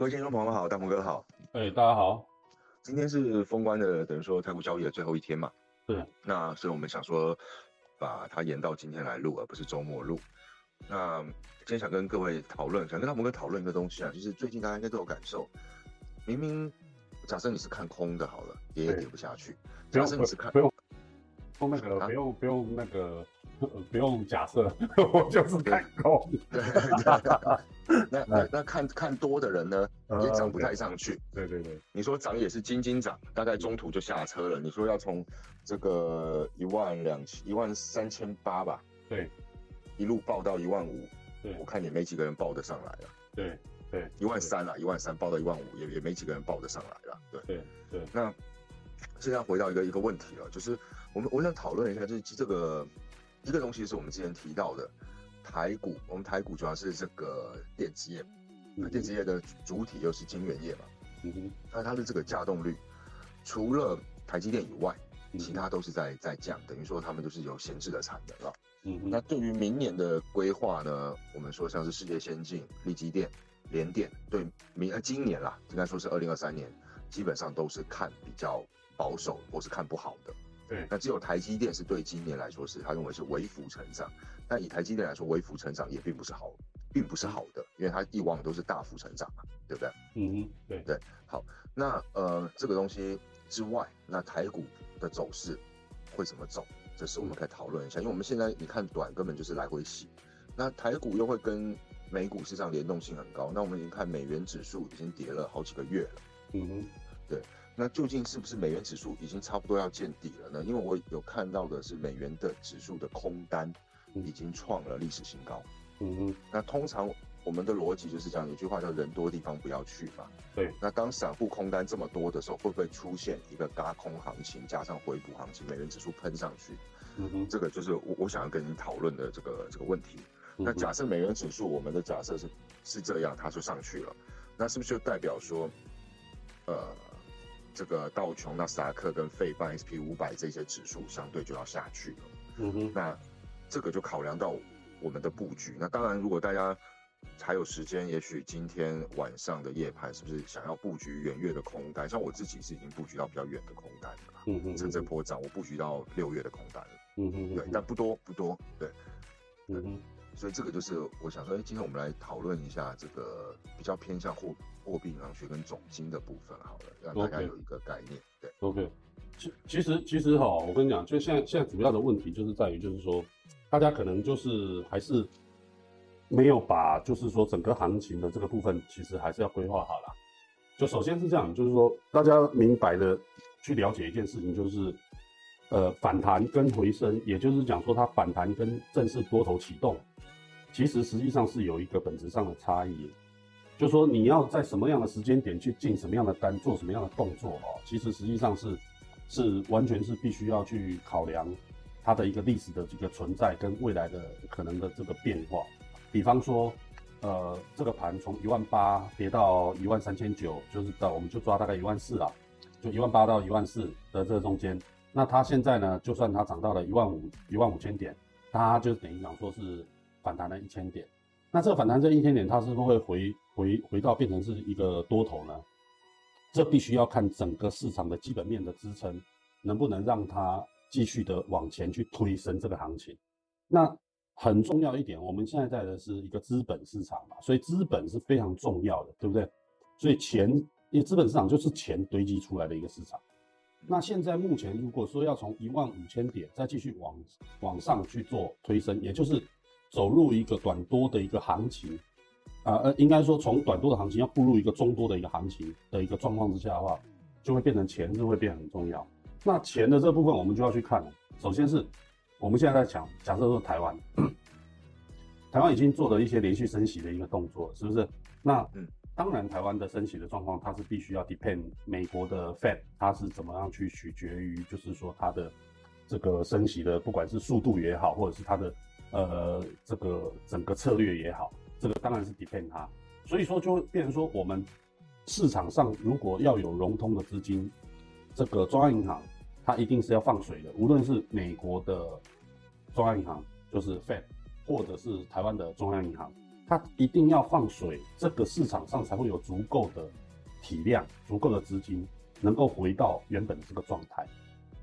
各位听众朋友们好，大鹏哥好。哎，大家好。今天是封关的，等于说台股交易的最后一天嘛。对。那所以我们想说，把它延到今天来录，而不是周末录。那今天想跟各位讨论，想跟大鹏哥讨论一个东西啊，就是最近大家应该都有感受，明明假设你是看空的，好了，跌也跌不下去。假设你是看不用，不用那个，不用不用那个。不用假设，我就是看空。对，那那那看看多的人呢，也涨不太上去。对对对，你说涨也是斤斤涨，大概中途就下车了。你说要从这个一万两千、一万三千八吧，对，一路报到一万五，对，我看也没几个人报得上来了。对对，一万三啊，一万三报到一万五，也也没几个人报得上来了。对对对，那现在回到一个一个问题了，就是我们我想讨论一下，就是这个。一个东西是我们之前提到的台股，我们台股主要是这个电子业，那电子业的主体又是晶圆业嘛，嗯哼，那它的这个稼动率，除了台积电以外，其他都是在在降，等于说他们都是有闲置的产能了，嗯哼，那对于明年的规划呢，我们说像是世界先进、力积电、联电，对明呃今年啦，应该说是二零二三年，基本上都是看比较保守或是看不好的。对，那只有台积电是对今年来说是他认为是微幅成长，但以台积电来说，微幅成长也并不是好，并不是好的，因为它以往都是大幅成长嘛，对不对？嗯哼，对对。好，那呃这个东西之外，那台股的走势会怎么走？这是我们可以讨论一下，因为我们现在你看短根本就是来回洗，那台股又会跟美股市场联动性很高，那我们已经看美元指数已经跌了好几个月了，嗯哼，对。那究竟是不是美元指数已经差不多要见底了呢？因为我有看到的是美元的指数的空单已经创了历史新高。嗯哼。那通常我们的逻辑就是这样，有句话叫“人多地方不要去”嘛。对。那当散户空单这么多的时候，会不会出现一个嘎空行情加上回补行情，美元指数喷上去？嗯哼。这个就是我我想要跟你讨论的这个这个问题。那假设美元指数，我们的假设是是这样，它就上去了，那是不是就代表说，呃？这个道琼、纳斯达克跟费半 S P 五百这些指数相对就要下去了。嗯哼，那这个就考量到我们的布局。那当然，如果大家还有时间，也许今天晚上的夜盘是不是想要布局远月的空单？像我自己是已经布局到比较远的空单了。嗯哼，趁这波涨，我布局到六月的空单了。嗯哼，对，但不多不多。对，嗯哼。所以这个就是我想说，哎，今天我们来讨论一下这个比较偏向货货币银行学跟总金的部分，好了，让大家有一个概念。对，OK。其其实其实哈，我跟你讲，就现在现在主要的问题就是在于，就是说，大家可能就是还是没有把，就是说整个行情的这个部分，其实还是要规划好了。就首先是这样，就是说大家明白的去了解一件事情，就是呃反弹跟回升，也就是讲说它反弹跟正式多头启动。其实实际上是有一个本质上的差异，就说你要在什么样的时间点去进什么样的单，做什么样的动作哦，其实实际上是是完全是必须要去考量它的一个历史的这个存在跟未来的可能的这个变化。比方说，呃，这个盘从一万八跌到一万三千九，就是到我们就抓大概一万四啊，就一万八到一万四的这中间。那它现在呢，就算它涨到了一万五一万五千点，它就等于讲说是。反弹了一千点，那这个反弹这一千点，它是不是会回回回到变成是一个多头呢？这必须要看整个市场的基本面的支撑，能不能让它继续的往前去推升这个行情。那很重要一点，我们现在在的是一个资本市场嘛，所以资本是非常重要的，对不对？所以钱，因为资本市场就是钱堆积出来的一个市场。那现在目前如果说要从一万五千点再继续往往上去做推升，也就是。走入一个短多的一个行情，啊呃，应该说从短多的行情要步入一个中多的一个行情的一个状况之下的话，就会变成钱是会变很重要。那钱的这部分我们就要去看了。首先是我们现在在讲，假设说台湾，台湾已经做了一些连续升息的一个动作，是不是？那嗯，当然台湾的升息的状况，它是必须要 depend 美国的 Fed 它是怎么样去取决于，就是说它的这个升息的，不管是速度也好，或者是它的。呃，这个整个策略也好，这个当然是 depend 它，所以说就变成说，我们市场上如果要有融通的资金，这个中央银行它一定是要放水的，无论是美国的中央银行，就是 Fed，或者是台湾的中央银行，它一定要放水，这个市场上才会有足够的体量、足够的资金，能够回到原本的这个状态。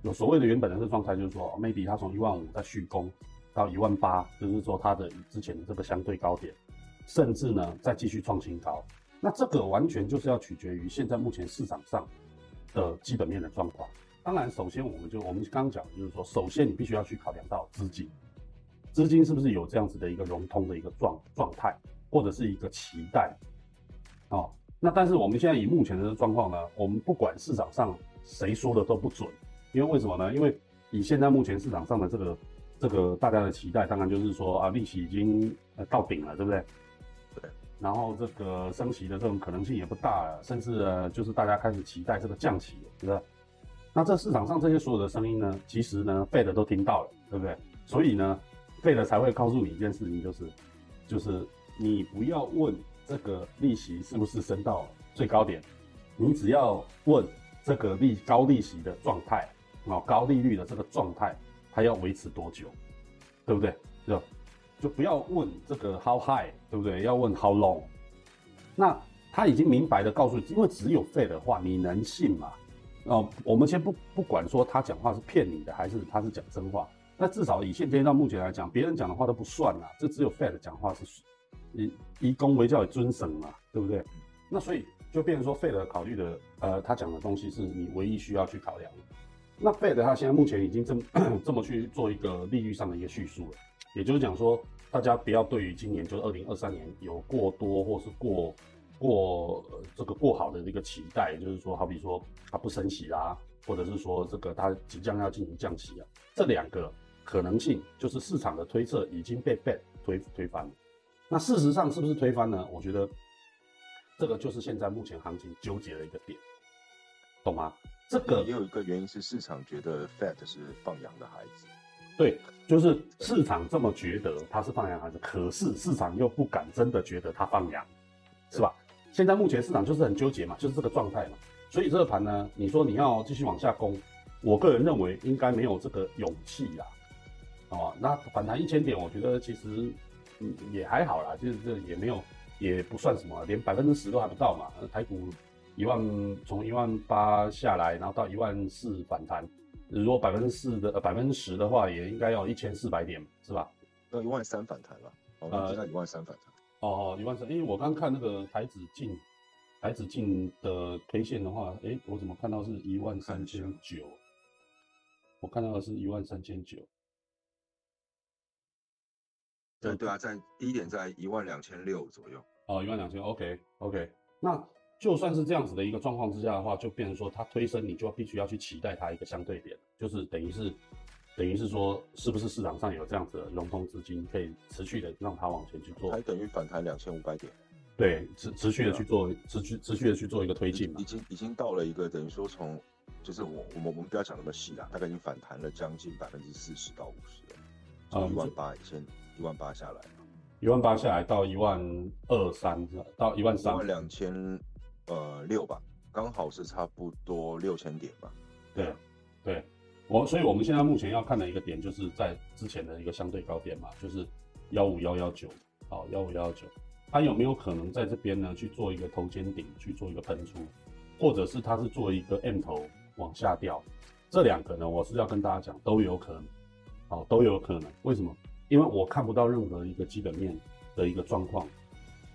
有所谓的原本的这个状态，就是说，maybe 它从一万五再续攻到一万八，就是说它的之前的这个相对高点，甚至呢再继续创新高。那这个完全就是要取决于现在目前市场上的基本面的状况。当然，首先我们就我们刚刚讲，就是说，首先你必须要去考量到资金，资金是不是有这样子的一个融通的一个状状态，或者是一个期待。哦，那但是我们现在以目前的状况呢，我们不管市场上谁说的都不准。因为为什么呢？因为以现在目前市场上的这个这个大家的期待，当然就是说啊，利息已经呃到顶了，对不对？然后这个升息的这种可能性也不大了，甚至就是大家开始期待这个降息，对不对？那这市场上这些所有的声音呢，其实呢，Fed 都听到了，对不对？所以呢，Fed 才会告诉你一件事情，就是就是你不要问这个利息是不是升到最高点，你只要问这个利高利息的状态。哦，高利率的这个状态，它要维持多久，对不对？就就不要问这个 how high，对不对？要问 how long。那他已经明白的告诉你，因为只有废的话，你能信吗？哦，我们先不不管说他讲话是骗你的，还是他是讲真话。那至少以现阶段目前来讲，别人讲的话都不算啦，这只有 Fed 讲话是以以公为教，以尊神嘛，对不对？那所以就变成说，Fed 考虑的，呃，他讲的东西是你唯一需要去考量的。那 Fed 他现在目前已经这么 这么去做一个利率上的一个叙述了，也就是讲说，大家不要对于今年就是二零二三年有过多或是过过这个过好的一个期待，就是说，好比说它不升息啦，或者是说这个它即将要进行降息啊，这两个可能性就是市场的推测已经被 Fed 推推翻了。那事实上是不是推翻呢？我觉得这个就是现在目前行情纠结的一个点，懂吗？这个也有一个原因是市场觉得 Fed 是放羊的孩子，对，就是市场这么觉得他是放羊孩子，可是市场又不敢真的觉得他放羊，是吧？现在目前市场就是很纠结嘛，就是这个状态嘛。所以这个盘呢，你说你要继续往下攻，我个人认为应该没有这个勇气啦。哦，那反弹一千点，我觉得其实也还好啦，就是这也没有也不算什么，连百分之十都还不到嘛，台股。一万从一万八下来，然后到一万四反弹，如果百分之四的呃百分之十的话，也应该要一千四百点，是吧？要一万三反弹了，呃，现在一万三反弹。哦，一万三，因为我刚看那个台子进，台子进的 K 线的话，哎，我怎么看到是一万三千九？我看到的是一万三千九。对对啊，在低点在一万两千六左右。哦，一万两千，OK OK，那。就算是这样子的一个状况之下的话，就变成说它推升，你就必须要去期待它一个相对点，就是等于是，等于是说，是不是市场上有这样子的融通资金，可以持续的让它往前去做，还等于反弹两千五百点，对，持持续的去做，持续持续的去做一个推进嘛，已经已经到了一个等于说从，就是我我们我们不要讲那么细啦，大概已经反弹了将近百分之四十到五十了，从一万八千一万八下来，一万八下来到一万二三，到一万三，一万两千。呃，六吧，刚好是差不多六千点吧。对，对，我，所以我们现在目前要看的一个点，就是在之前的一个相对高点嘛，就是幺五幺幺九，好，幺五幺幺九，它有没有可能在这边呢去做一个头肩顶，去做一个喷出，或者是它是做一个 M 头往下掉？这两个呢，我是要跟大家讲，都有可能，好，都有可能。为什么？因为我看不到任何一个基本面的一个状况，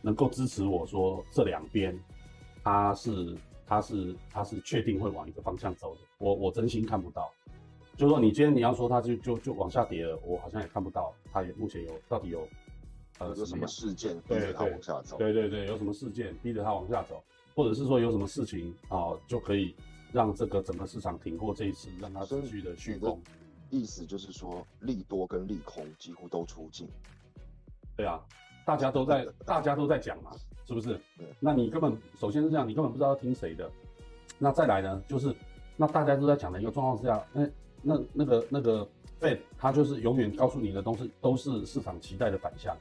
能够支持我说这两边。它是，它是，它是确定会往一个方向走的。我我真心看不到，就说你今天你要说它就就就往下跌了，我好像也看不到。它也目前有到底有，呃，有什么事件逼着它往下走？对对对，有什么事件逼着它往下走，或者是说有什么事情啊，就可以让这个整个市场挺过这一次，让它持续的续攻。意思就是说，利多跟利空几乎都出尽。对啊，大家都在大家都在讲嘛。是不是？那你根本首先是这样，你根本不知道要听谁的。那再来呢，就是那大家都在讲的一个状况之下，那那那个那个 Fed 他就是永远告诉你的东西都是市场期待的反向。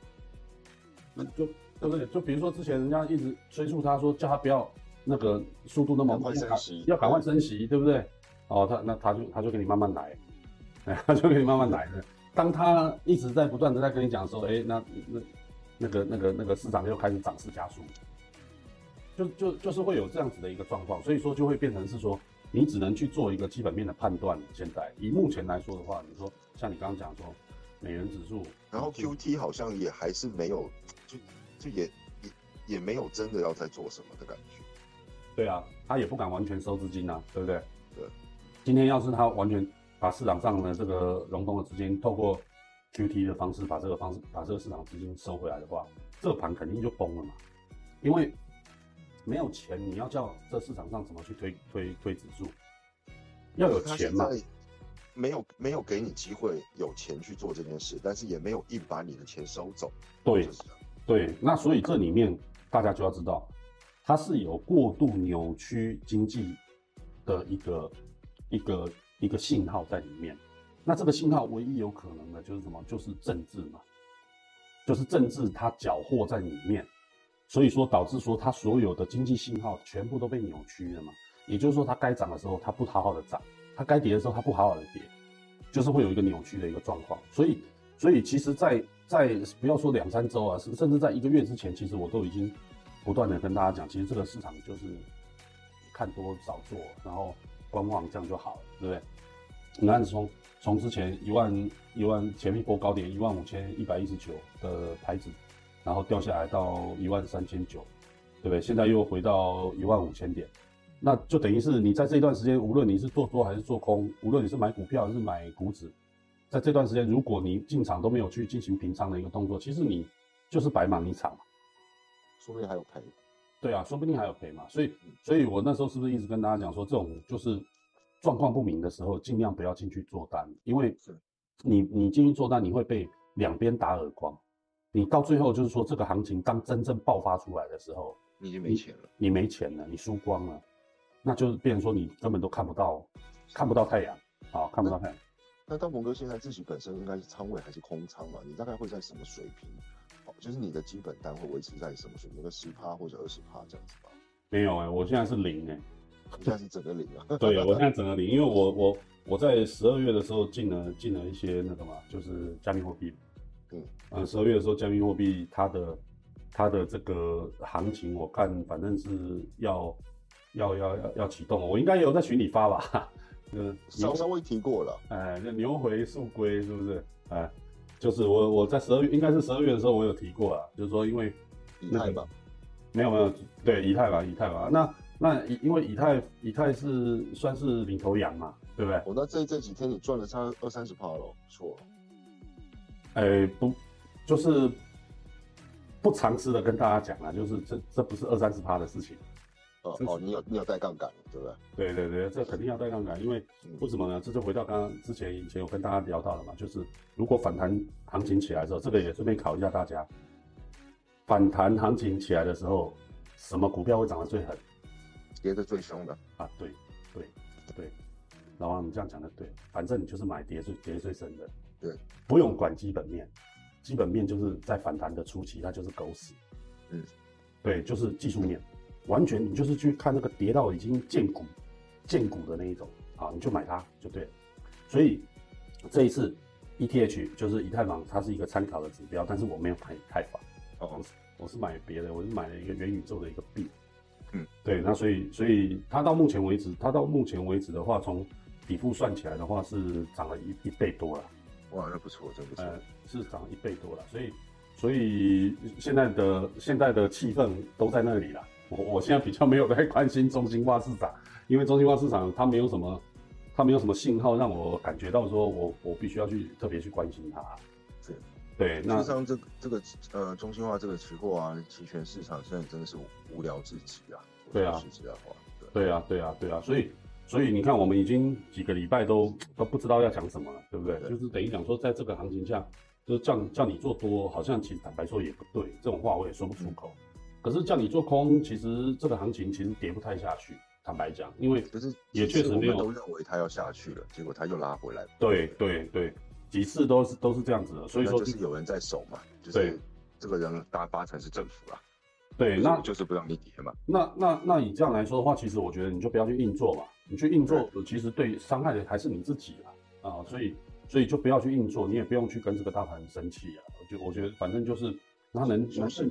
那就对不对？就比如说之前人家一直催促他说，叫他不要那个速度那么快升息，要赶快升息，对不对？哦，他那他就他就给你慢慢来，哎，他就给你慢慢来的。当他一直在不断的在跟你讲说，哎，那那。那个那个那个市场又开始涨势加速，就就就是会有这样子的一个状况，所以说就会变成是说，你只能去做一个基本面的判断。现在以目前来说的话，你说像你刚刚讲说美元指数，然后 Q T 好像也还是没有，就就也也也没有真的要在做什么的感觉。对啊，他也不敢完全收资金啊，对不对？对。今天要是他完全把市场上的这个融通的资金透过 Q T 的方式把这个方式把这个市场资金收回来的话，这个盘肯定就崩了嘛，因为。没有钱，你要叫这市场上怎么去推推推指数？要有钱嘛？没有没有给你机会有钱去做这件事，但是也没有硬把你的钱收走。对，对。那所以这里面大家就要知道，它是有过度扭曲经济的一个一个一个信号在里面。那这个信号唯一有可能的就是什么？就是政治嘛，就是政治它缴获在里面。所以说导致说它所有的经济信号全部都被扭曲了嘛，也就是说它该涨的时候它不好好的涨，它该跌的时候它不好好的跌，就是会有一个扭曲的一个状况。所以，所以其实，在在不要说两三周啊，甚至在一个月之前，其实我都已经不断的跟大家讲，其实这个市场就是看多少做，然后观望这样就好了，对不对？你看从从之前一万一万前一波高点一万五千一百一十九的牌子。然后掉下来到一万三千九，对不对？现在又回到一万五千点，那就等于是你在这一段时间，无论你是做多还是做空，无论你是买股票还是买股指，在这段时间，如果你进场都没有去进行平仓的一个动作，其实你就是白忙一场嘛，说不定还有赔。对啊，说不定还有赔嘛。所以，所以我那时候是不是一直跟大家讲说，这种就是状况不明的时候，尽量不要进去做单，因为你你进去做单，你会被两边打耳光。你到最后就是说，这个行情当真正爆发出来的时候，你已经没钱了，你没钱了，你输光了，那就是变成说你根本都看不到，看不到太阳啊，看不到太阳。那大鹏哥现在自己本身应该是仓位还是空仓嘛？你大概会在什么水平？哦，就是你的基本单会维持在什么水平？个十趴或者二十趴这样子吧？没有哎，我现在是零哎，现在是整个零啊。对，我现在整个零，因为我我我在十二月的时候进了进了一些那个嘛，就是加密货币。嗯，呃，十二月的时候，加密货币它的它的这个行情，我看反正是要要要要要启动，我应该有在群里发吧？嗯，稍稍微提过了。哎，那牛回速归是不是？哎，就是我我在十二月，应该是十二月的时候，我有提过了，就是说因为以太吧，没有没有，对以太吧，以太吧。那那以因为以太以太是算是领头羊嘛，对不对？我那这这几天你赚了差二三十趴了，不错。哎，不，就是不尝试的跟大家讲啊，就是这这不是二三十趴的事情。哦哦，你有你有带杠杆，对不对？对对对，这肯定要带杠杆，因为为什么呢？这就回到刚刚之前以前有跟大家聊到了嘛，就是如果反弹行情起来的时候，这个也顺便考一下大家，反弹行情起来的时候，什么股票会涨得最狠？跌得最凶的啊？对对对，老王你这样讲的对，反正你就是买跌最跌最深的。对，不用管基本面，基本面就是在反弹的初期，它就是狗屎。嗯，对，就是技术面，完全你就是去看那个跌到已经见骨、见骨的那一种啊，你就买它就对了。所以这一次 ETH 就是以太坊，它是一个参考的指标，但是我没有买以太坊，哦，我是买别的，我是买了一个元宇宙的一个币。嗯，对，那所以所以它到目前为止，它到目前为止的话，从底部算起来的话，是涨了一一倍多了。哇，那不错，真不错。呃，是涨一倍多了，所以，所以现在的现在的气氛都在那里了。我我现在比较没有太关心中心化市场，因为中心化市场它没有什么，它没有什么信号让我感觉到说我我必须要去特别去关心它。是，对。那实际上这这个呃中心化这个期货啊期权市场现在真的是无聊至极啊。对啊。实在话。对啊，对啊，对啊，所以。所以你看，我们已经几个礼拜都都不知道要讲什么了，对不对？就是等于讲说，在这个行情下，就是叫叫你做多，好像其实坦白说也不对，这种话我也说不出口。可是叫你做空，其实这个行情其实跌不太下去，坦白讲，因为可是也确实没有都认为它要下去了，结果它又拉回来。对对对，几次都是都是这样子的，所以说就是有人在守嘛，就是这个人大八成是政府啊。对，那就是不让你跌嘛。那那那以这样来说的话，其实我觉得你就不要去硬做嘛。你去硬做，其实对伤害的还是你自己啦。啊。所以所以就不要去硬做，你也不用去跟这个大盘生气啊。就我觉得反正就是他能能挣钱，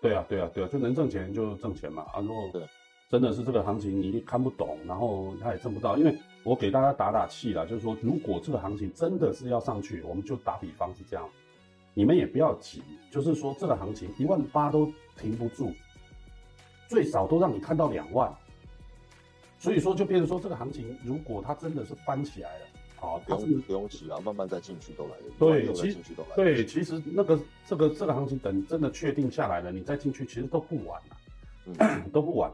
对啊对啊对啊，就能挣钱就挣钱嘛啊，如果真的是这个行情你看不懂，然后他也挣不到，因为我给大家打打气啦，就是说如果这个行情真的是要上去，我们就打比方是这样，你们也不要急，就是说这个行情一万八都停不住，最少都让你看到两万，所以说就变成说这个行情如果它真的是翻起来了。好，不用不用急啊，慢慢再进去都来得及。对，其实对，其实那个这个这个行情等真的确定下来了，你再进去其实都不晚了，都不晚。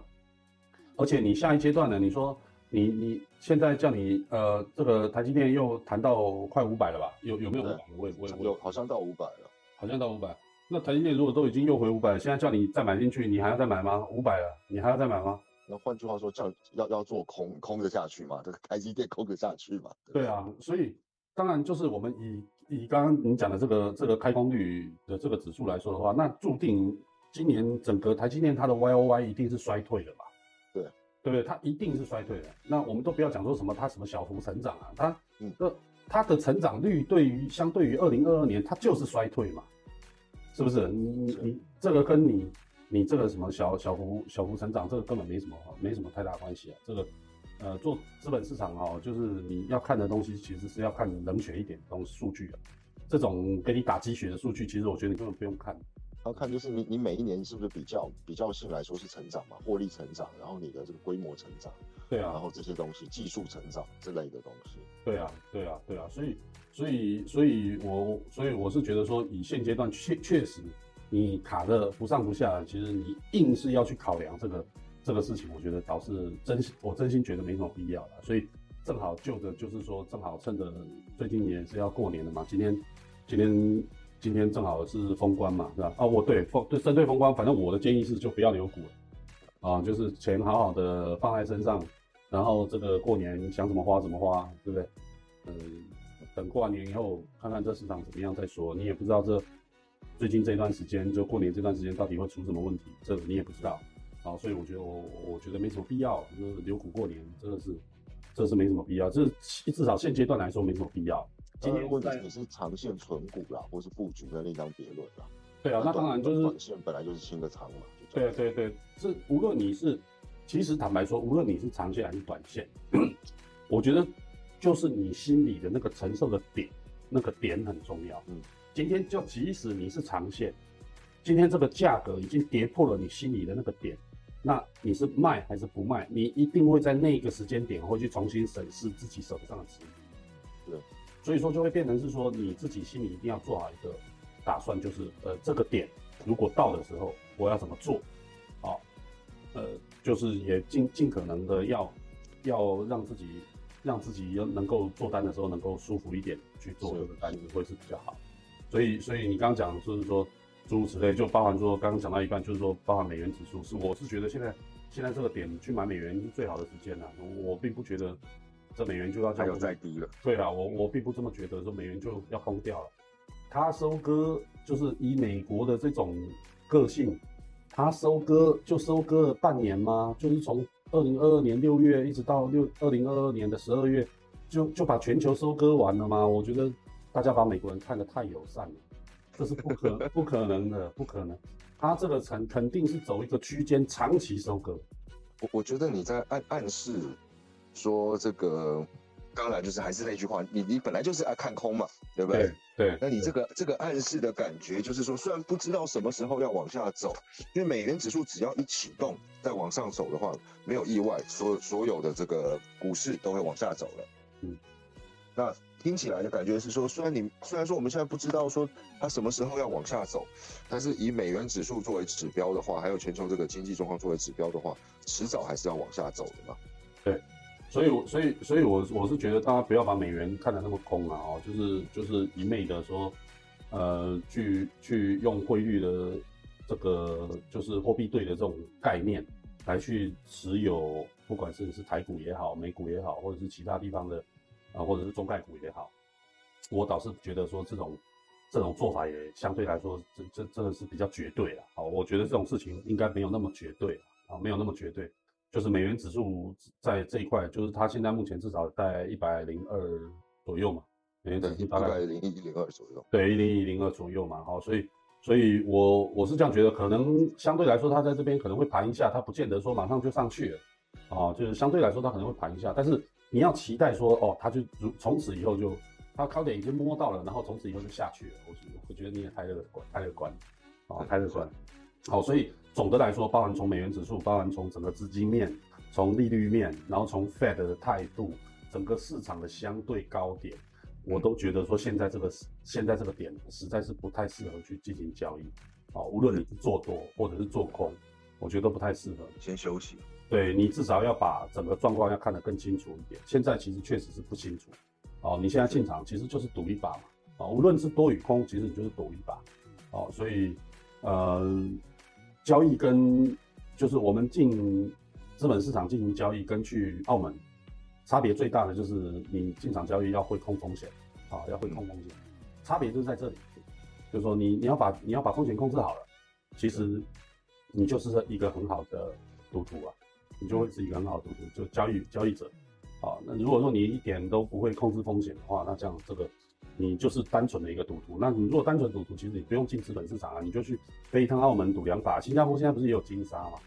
而且你下一阶段呢，你说你你现在叫你呃这个台积电又谈到快五百了吧？有有没有？我也我也有，好像到五百了，好像到五百。那台积电如果都已经又回五百，现在叫你再买进去，你还要再买吗？五百了，你还要再买吗？那换句话说，叫要要做空空的下去嘛？这个台积电空得下去嘛？对啊，所以当然就是我们以以刚刚你讲的这个这个开工率的这个指数来说的话，那注定今年整个台积电它的 Y O Y 一定是衰退的嘛？对，不对？它一定是衰退的。那我们都不要讲说什么它什么小幅成长啊，它呃它的成长率对于相对于二零二二年它就是衰退嘛？是不是？你你你这个跟你。你这个什么小小幅小幅成长，这个根本没什么没什么太大关系啊。这个，呃，做资本市场哦，就是你要看的东西，其实是要看冷血一点的东西数据啊。这种给你打鸡血的数据，其实我觉得你根本不用看。要看就是你你每一年是不是比较比较性来说是成长嘛，获利成长，然后你的这个规模成长，对啊，然后这些东西技术成长之类的东西，对啊，对啊，对啊。所以所以所以我所以我是觉得说，以现阶段确确实。你卡的不上不下，其实你硬是要去考量这个这个事情，我觉得倒是真心，我真心觉得没什么必要了。所以正好就着就是说，正好趁着最近也是要过年了嘛，今天今天今天正好是封关嘛，是吧？啊，我对封对针对封关，反正我的建议是就不要留股了啊，就是钱好好的放在身上，然后这个过年想怎么花怎么花，对不对？嗯，等过完年以后看看这市场怎么样再说，你也不知道这。最近这段时间，就过年这段时间，到底会出什么问题？这你也不知道，啊，所以我觉得我我觉得没什么必要，就是留股过年，真的是，这是没什么必要，这至少现阶段来说没什么必要。今天问题你是长线存股啦，或是布局的那张别论啦。对啊，那当然就是短线本来就是清个仓嘛。对对对，是无论你是，其实坦白说，无论你是长线还是短线，我觉得就是你心里的那个承受的点，那个点很重要。嗯。今天就即使你是长线，今天这个价格已经跌破了你心里的那个点，那你是卖还是不卖？你一定会在那个时间点会去重新审视自己手上的持股。对，所以说就会变成是说你自己心里一定要做好一个打算，就是呃这个点如果到的时候我要怎么做？好，呃就是也尽尽可能的要要让自己让自己要能够做单的时候能够舒服一点去做这个单子会是比较好。所以，所以你刚刚讲就是说诸如此类，就包含说刚刚讲到一半，就是说包含美元指数，是我是觉得现在现在这个点去买美元是最好的时间了。我并不觉得这美元就要再再低了。对啊，我我并不这么觉得，说美元就要崩掉了。它收割就是以美国的这种个性，它收割就收割了半年吗？就是从二零二二年六月一直到六二零二二年的十二月，就就把全球收割完了吗？我觉得。大家把美国人看得太友善了，这是不可 不可能的，不可能。他这个肯肯定是走一个区间长期收割。我我觉得你在暗暗示说这个，当然就是还是那句话，你你本来就是爱看空嘛，对不对？对。那你这个这个暗示的感觉就是说，虽然不知道什么时候要往下走，因为美元指数只要一启动再往上走的话，没有意外，所所有的这个股市都会往下走了。嗯。那。听起来的感觉是说，虽然你虽然说我们现在不知道说它什么时候要往下走，但是以美元指数作为指标的话，还有全球这个经济状况作为指标的话，迟早还是要往下走的嘛。对，所以，所以，所以我我是觉得大家不要把美元看得那么空啊，哦，就是就是一昧的说，呃，去去用汇率的这个就是货币对的这种概念来去持有，不管是是台股也好，美股也好，或者是其他地方的。啊，或者是中概股也好，我倒是觉得说这种这种做法也相对来说，这这真的是比较绝对了。好，我觉得这种事情应该没有那么绝对啊，没有那么绝对。就是美元指数在这一块，就是它现在目前至少在一百零二左右嘛，美元指数大概一零一零二左右，对，一零一零二左右嘛。好，所以所以我我是这样觉得，可能相对来说，它在这边可能会盘一下，它不见得说马上就上去了，啊，就是相对来说它可能会盘一下，但是你要期待说，哦，它就如从此以后就它高点已经摸到了，然后从此以后就下去了，我我觉得你也太乐观，太乐观，啊，太乐观，好，所以总的来说，包含从美元指数，包含从整个资金面，从利率面，然后从 Fed 的态度，整个市场的相对高点。我都觉得说现在这个现在这个点实在是不太适合去进行交易，啊，无论你是做多或者是做空，我觉得都不太适合。先休息。对你至少要把整个状况要看得更清楚一点。现在其实确实是不清楚，哦，你现在进场其实就是赌一把嘛，啊，无论是多与空，其实你就是赌一把，哦，所以呃，交易跟就是我们进资本市场进行交易跟去澳门。差别最大的就是你进场交易要会控风险，啊，要会控风险，差别就是在这里，就是说你你要把你要把风险控制好了，其实你就是一个很好的赌徒啊，你就会是一个很好的赌徒，就交易交易者，啊，那如果说你一点都不会控制风险的话，那这样这个你就是单纯的一个赌徒。那你如果单纯赌徒，其实你不用进资本市场啊，你就去飞一趟澳门赌两把。新加坡现在不是也有金沙嘛？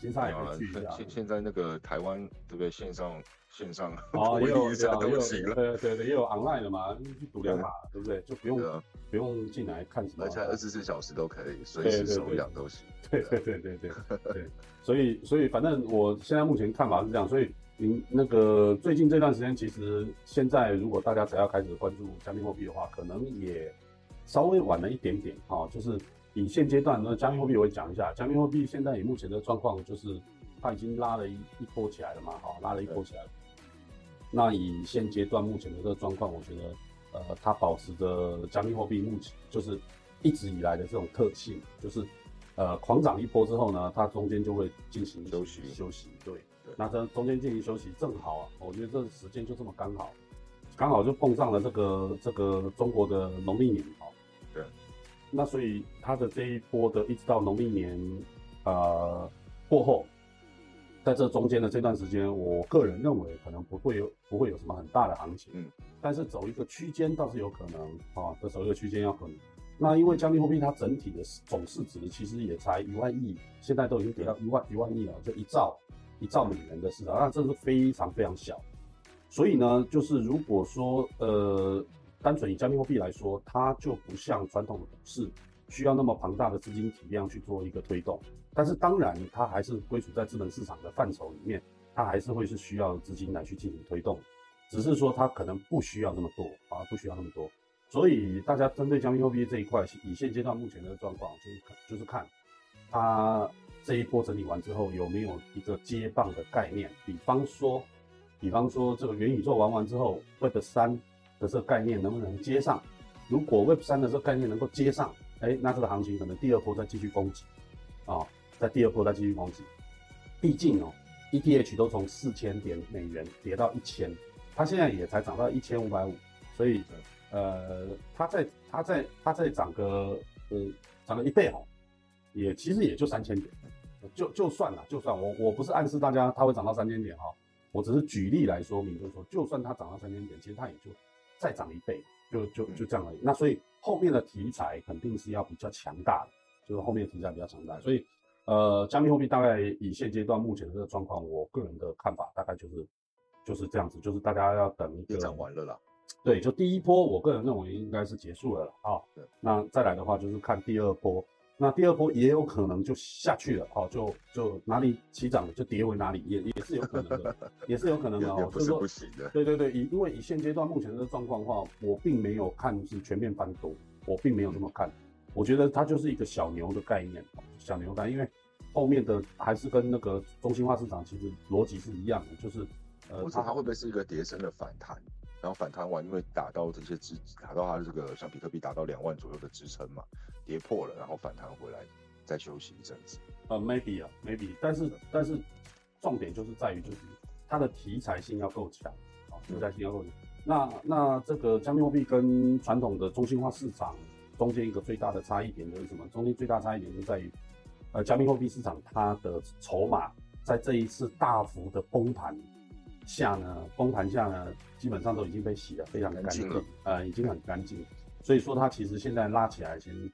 金沙也可以去一下。现现在那个台湾对不对？线上。线上哦，也有也有对对对，也有 online 的嘛，去赌两把，对不对？就不用不用进来看什么，而且二十四小时都可以，随时手痒都行。对对对对对对，所以所以反正我现在目前看法是这样，所以您那个最近这段时间，其实现在如果大家只要开始关注加密货币的话，可能也稍微晚了一点点哈。就是以现阶段呢，加密货币我会讲一下，加密货币现在以目前的状况，就是它已经拉了一一波起来了嘛，哈，拉了一波起来。那以现阶段目前的这个状况，我觉得，呃，它保持着加密货币目前就是一直以来的这种特性，就是，呃，狂涨一波之后呢，它中间就会进行休息休息。对，那这中间进行休息正好啊，我觉得这时间就这么刚好，刚好就碰上了这个这个中国的农历年哦。对，那所以它的这一波的一直到农历年，呃，过后。在这中间的这段时间，我个人认为可能不会有不会有什么很大的行情，嗯，但是走一个区间倒是有可能啊，这走一个区间要可能。那因为加密货币它整体的总市值其实也才一万亿，现在都已经跌到一万一万亿了，就一兆一兆美元的市场，那这是非常非常小。所以呢，就是如果说呃，单纯以加密货币来说，它就不像传统的股市需要那么庞大的资金体量去做一个推动。但是当然，它还是归属在资本市场的范畴里面，它还是会是需要资金来去进行推动，只是说它可能不需要那么多啊，不需要那么多。所以大家针对加密货币这一块，以现阶段目前的状况，就是就是看它这一波整理完之后有没有一个接棒的概念。比方说，比方说这个元宇宙玩完之后，Web 三的这个概念能不能接上？如果 Web 三的这个概念能够接上，哎，那这个行情可能第二波再继续攻击啊。在第二波再继续攻击，毕竟哦，ETH 都从四千点美元跌到一千，它现在也才涨到一千五百五，所以呃，它再它再它再涨个呃涨个一倍哦，也其实也就三千点，就就算了，就算我我不是暗示大家它会涨到三千点哈，我只是举例来说明，就是说就算它涨到三千点，其实它也就再涨一倍，就就就这样而已。那所以后面的题材肯定是要比较强大的，就是后面的题材比较强大，所以。呃，加密货币大概以现阶段目前的这个状况，我个人的看法大概就是就是这样子，就是大家要等一个涨完了啦。对，就第一波，我个人认为应该是结束了了啊。对，那再来的话就是看第二波，那第二波也有可能就下去了哦，就就哪里起涨了就跌回哪里，也也是有可能的，也是有可能的 哦。不是不行的。对对对，以因为以现阶段目前的状况的话，我并没有看是全面翻多，我并没有这么看，我觉得它就是一个小牛的概念，小牛概，因为。后面的还是跟那个中心化市场其实逻辑是一样的，就是呃，它会不会是一个叠升的反弹？然后反弹完，因为打到这些支，打到它这个像比特币打到两万左右的支撑嘛，跌破了，然后反弹回来再休息一阵子。呃，maybe 啊，maybe，但是但是重点就是在于就是它的题材性要够强啊，题材性要够强。那那这个加密货币跟传统的中心化市场中间一个最大的差异点就是什么？中间最大差异点就在于。呃，加密货币市场它的筹码在这一次大幅的崩盘下呢，崩盘下呢，基本上都已经被洗得非常干净，呃，已经很干净。所以说它其实现在拉起来，其实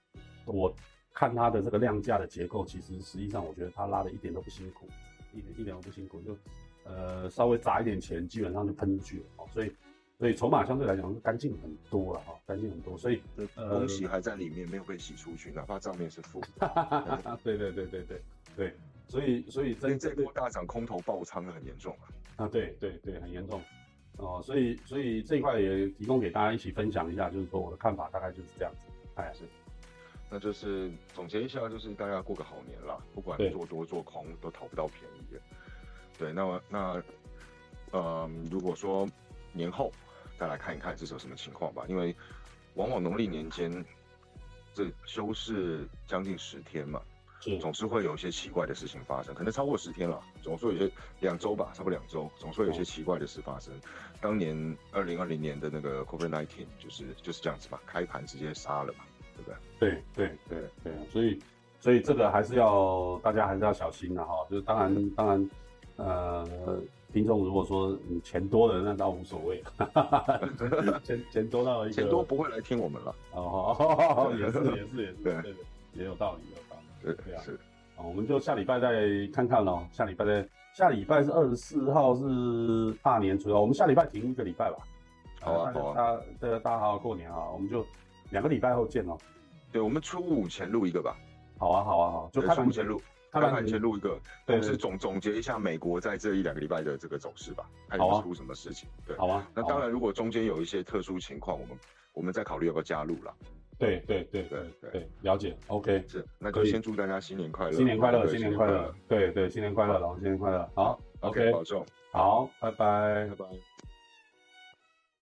我看它的这个量价的结构，其实实际上我觉得它拉的一点都不辛苦，一点一点都不辛苦，就呃稍微砸一点钱，基本上就喷出去了哦。所以所以筹码相对来讲是干净很多了哈，干净很多。所以东西还在里面，没有被洗出去，哪怕账面是负。对对对对对对，所以所以这这波大涨空头爆仓很严重啊。啊对对对，很严重。哦，所以所以这一块也提供给大家一起分享一下，就是说我的看法大概就是这样子，哎是，那就是总结一下，就是大家过个好年啦，不管做多做空都讨不到便宜的，对，那么那呃如果说年后再来看一看这是有什么情况吧，因为往往农历年间这休市将近十天嘛。总是会有一些奇怪的事情发生，可能超过十天了，总说有些两周吧，差不多两周，总是会有些奇怪的事发生。当年二零二零年的那个 COVID nineteen 就是就是这样子嘛，开盘直接杀了嘛，对不对？对对对对，所以所以这个还是要大家还是要小心的哈。就是当然当然，呃，听众如果说你钱多的那倒无所谓，钱钱多到一个钱多不会来听我们了。哦，也是也是也是，对对，也有道理的。对对啊，是啊，我们就下礼拜再看看咯。下礼拜再，下礼拜是二十四号是大年初二，我们下礼拜停一个礼拜吧。好啊，好啊，大大大家好好过年啊，我们就两个礼拜后见哦。对，我们初五前录一个吧。好啊，好啊，好，就开盘前录，开盘前录一个，对，是总总结一下美国在这一两个礼拜的这个走势吧，看有出什么事情。对，好啊。那当然，如果中间有一些特殊情况，我们我们再考虑要不要加入了。对对对对对，了解，OK，是，那就先祝大家新年快乐，新年快乐，新年快乐，对对，新年快乐，老新年快乐，好，OK，保重，好，拜拜，拜拜。